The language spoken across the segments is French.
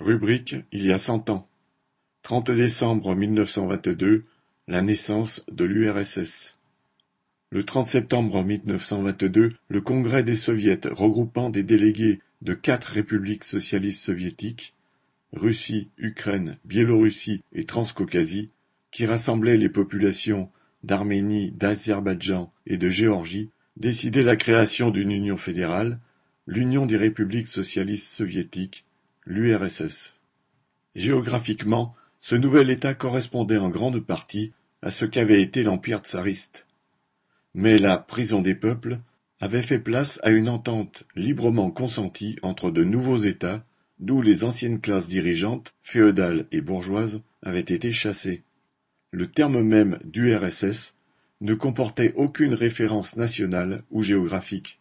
Rubrique Il y a cent ans. Trente décembre mille neuf cent vingt-deux, la naissance de l'URSS. Le 30 septembre mille neuf cent vingt-deux, le Congrès des Soviets regroupant des délégués de quatre républiques socialistes soviétiques, Russie, Ukraine, Biélorussie et Transcaucasie, qui rassemblaient les populations d'Arménie, d'Azerbaïdjan et de Géorgie, décidait la création d'une union fédérale, l'Union des républiques socialistes soviétiques, l'URSS. Géographiquement, ce nouvel État correspondait en grande partie à ce qu'avait été l'Empire tsariste. Mais la prison des peuples avait fait place à une entente librement consentie entre de nouveaux États, d'où les anciennes classes dirigeantes, féodales et bourgeoises, avaient été chassées. Le terme même d'URSS ne comportait aucune référence nationale ou géographique.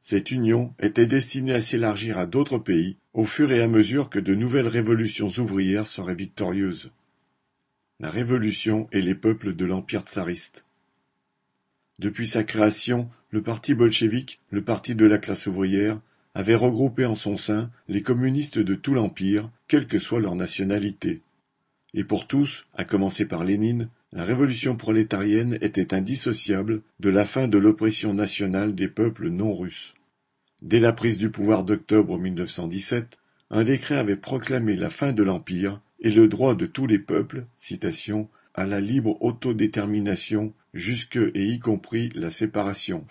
Cette union était destinée à s'élargir à d'autres pays au fur et à mesure que de nouvelles révolutions ouvrières seraient victorieuses. La Révolution et les peuples de l'Empire tsariste. Depuis sa création, le parti bolchevique, le parti de la classe ouvrière, avait regroupé en son sein les communistes de tout l'Empire, quelle que soit leur nationalité. Et pour tous, à commencer par Lénine, la révolution prolétarienne était indissociable de la fin de l'oppression nationale des peuples non russes. Dès la prise du pouvoir d'octobre 1917, un décret avait proclamé la fin de l'Empire et le droit de tous les peuples citation, à la libre autodétermination jusque et y compris la séparation.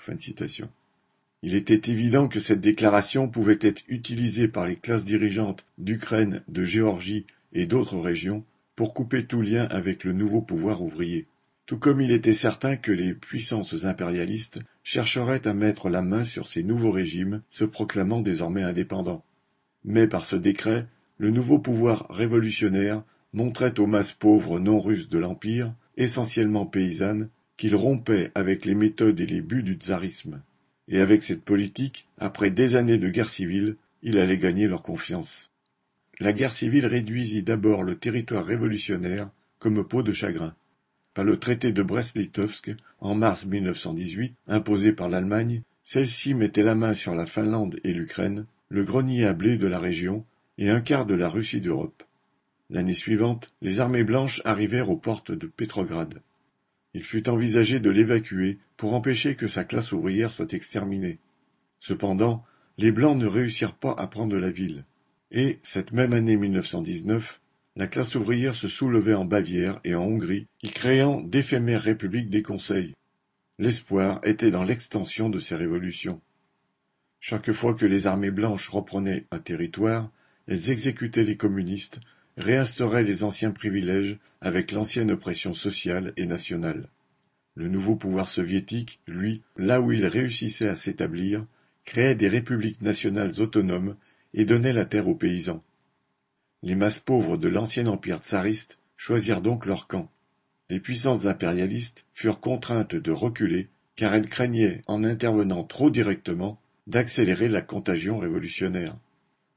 Il était évident que cette déclaration pouvait être utilisée par les classes dirigeantes d'Ukraine, de Géorgie et d'autres régions pour couper tout lien avec le nouveau pouvoir ouvrier. Tout comme il était certain que les puissances impérialistes chercheraient à mettre la main sur ces nouveaux régimes se proclamant désormais indépendants. Mais par ce décret, le nouveau pouvoir révolutionnaire montrait aux masses pauvres non russes de l'Empire, essentiellement paysannes, qu'il rompait avec les méthodes et les buts du tsarisme. Et avec cette politique, après des années de guerre civile, il allait gagner leur confiance. La guerre civile réduisit d'abord le territoire révolutionnaire comme peau de chagrin. Par le traité de Brest-Litovsk, en mars 1918, imposé par l'Allemagne, celle-ci mettait la main sur la Finlande et l'Ukraine, le grenier à blé de la région et un quart de la Russie d'Europe. L'année suivante, les armées blanches arrivèrent aux portes de Pétrograd. Il fut envisagé de l'évacuer pour empêcher que sa classe ouvrière soit exterminée. Cependant, les Blancs ne réussirent pas à prendre la ville. Et, cette même année 1919, la classe ouvrière se soulevait en Bavière et en Hongrie, y créant d'éphémères républiques des conseils. L'espoir était dans l'extension de ces révolutions. Chaque fois que les armées blanches reprenaient un territoire, elles exécutaient les communistes, réinstauraient les anciens privilèges avec l'ancienne oppression sociale et nationale. Le nouveau pouvoir soviétique, lui, là où il réussissait à s'établir, créait des républiques nationales autonomes et donnait la terre aux paysans. Les masses pauvres de l'ancien empire tsariste choisirent donc leur camp. Les puissances impérialistes furent contraintes de reculer car elles craignaient, en intervenant trop directement, d'accélérer la contagion révolutionnaire.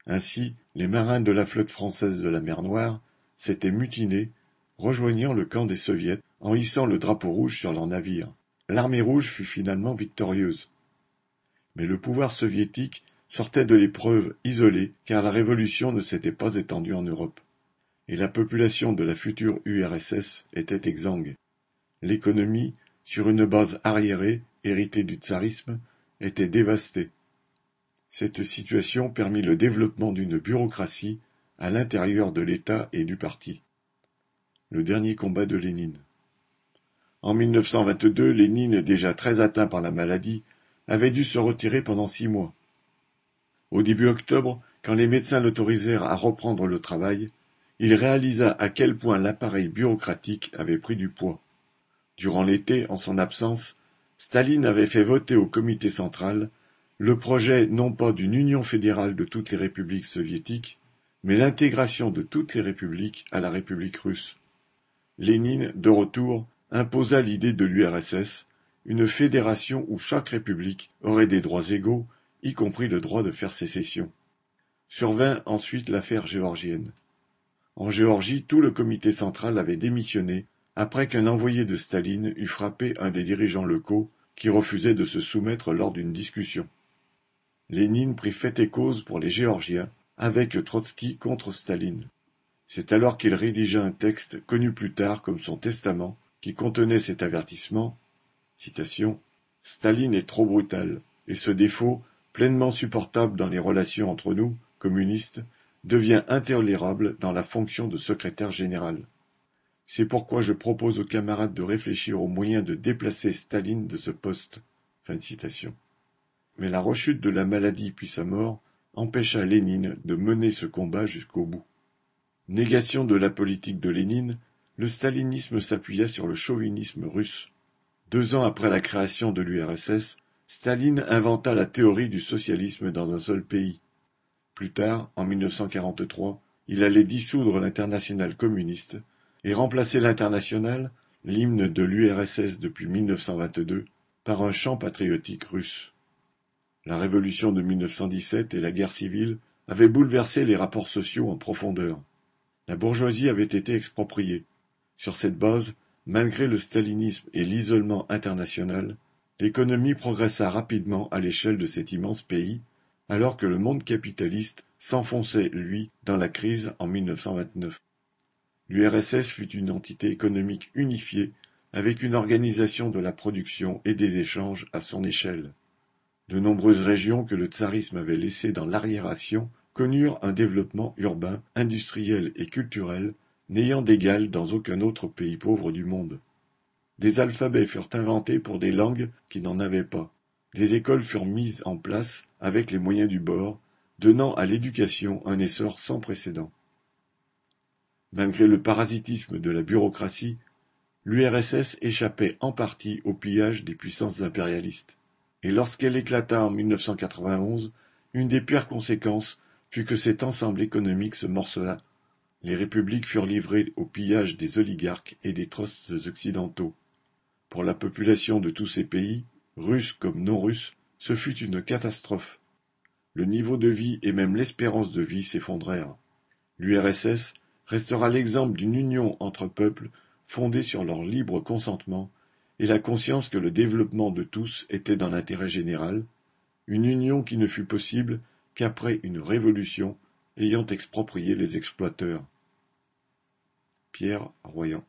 Ainsi, les marins de la flotte française de la mer Noire s'étaient mutinés, rejoignant le camp des soviets en hissant le drapeau rouge sur leurs navires. L'armée rouge fut finalement victorieuse. Mais le pouvoir soviétique sortait de l'épreuve isolée car la révolution ne s'était pas étendue en Europe. Et la population de la future URSS était exsangue. L'économie, sur une base arriérée, héritée du tsarisme, était dévastée. Cette situation permit le développement d'une bureaucratie à l'intérieur de l'État et du parti. Le dernier combat de Lénine. En 1922, Lénine, déjà très atteint par la maladie, avait dû se retirer pendant six mois. Au début octobre, quand les médecins l'autorisèrent à reprendre le travail, il réalisa à quel point l'appareil bureaucratique avait pris du poids. Durant l'été, en son absence, Staline avait fait voter au comité central le projet non pas d'une union fédérale de toutes les républiques soviétiques, mais l'intégration de toutes les républiques à la République russe. Lénine, de retour, imposa l'idée de l'URSS, une fédération où chaque république aurait des droits égaux y compris le droit de faire sécession. Survint ensuite l'affaire géorgienne. En Géorgie, tout le comité central avait démissionné après qu'un envoyé de Staline eut frappé un des dirigeants locaux qui refusait de se soumettre lors d'une discussion. Lénine prit fait et cause pour les Géorgiens avec Trotsky contre Staline. C'est alors qu'il rédigea un texte connu plus tard comme son testament, qui contenait cet avertissement Staline est trop brutal, et ce défaut, pleinement supportable dans les relations entre nous, communistes, devient intolérable dans la fonction de secrétaire général. C'est pourquoi je propose aux camarades de réfléchir aux moyens de déplacer Staline de ce poste. Fin citation. Mais la rechute de la maladie puis sa mort empêcha Lénine de mener ce combat jusqu'au bout. Négation de la politique de Lénine, le stalinisme s'appuya sur le chauvinisme russe. Deux ans après la création de l'URSS, Staline inventa la théorie du socialisme dans un seul pays. Plus tard, en 1943, il allait dissoudre l'internationale communiste et remplacer l'internationale, l'hymne de l'URSS depuis 1922, par un chant patriotique russe. La révolution de 1917 et la guerre civile avaient bouleversé les rapports sociaux en profondeur. La bourgeoisie avait été expropriée. Sur cette base, malgré le stalinisme et l'isolement international, l'économie progressa rapidement à l'échelle de cet immense pays, alors que le monde capitaliste s'enfonçait, lui, dans la crise en 1929. L'URSS fut une entité économique unifiée avec une organisation de la production et des échanges à son échelle. De nombreuses régions que le tsarisme avait laissées dans l'arriération connurent un développement urbain, industriel et culturel n'ayant d'égal dans aucun autre pays pauvre du monde. Des alphabets furent inventés pour des langues qui n'en avaient pas. Des écoles furent mises en place avec les moyens du bord, donnant à l'éducation un essor sans précédent. Malgré le parasitisme de la bureaucratie, l'URSS échappait en partie au pillage des puissances impérialistes et lorsqu'elle éclata en 1991, une des pires conséquences fut que cet ensemble économique se morcela. Les républiques furent livrées au pillage des oligarques et des trusts occidentaux. Pour la population de tous ces pays, russes comme non russes, ce fut une catastrophe. Le niveau de vie et même l'espérance de vie s'effondrèrent. L'URSS restera l'exemple d'une union entre peuples fondée sur leur libre consentement et la conscience que le développement de tous était dans l'intérêt général, une union qui ne fut possible qu'après une révolution ayant exproprié les exploiteurs. Pierre Royan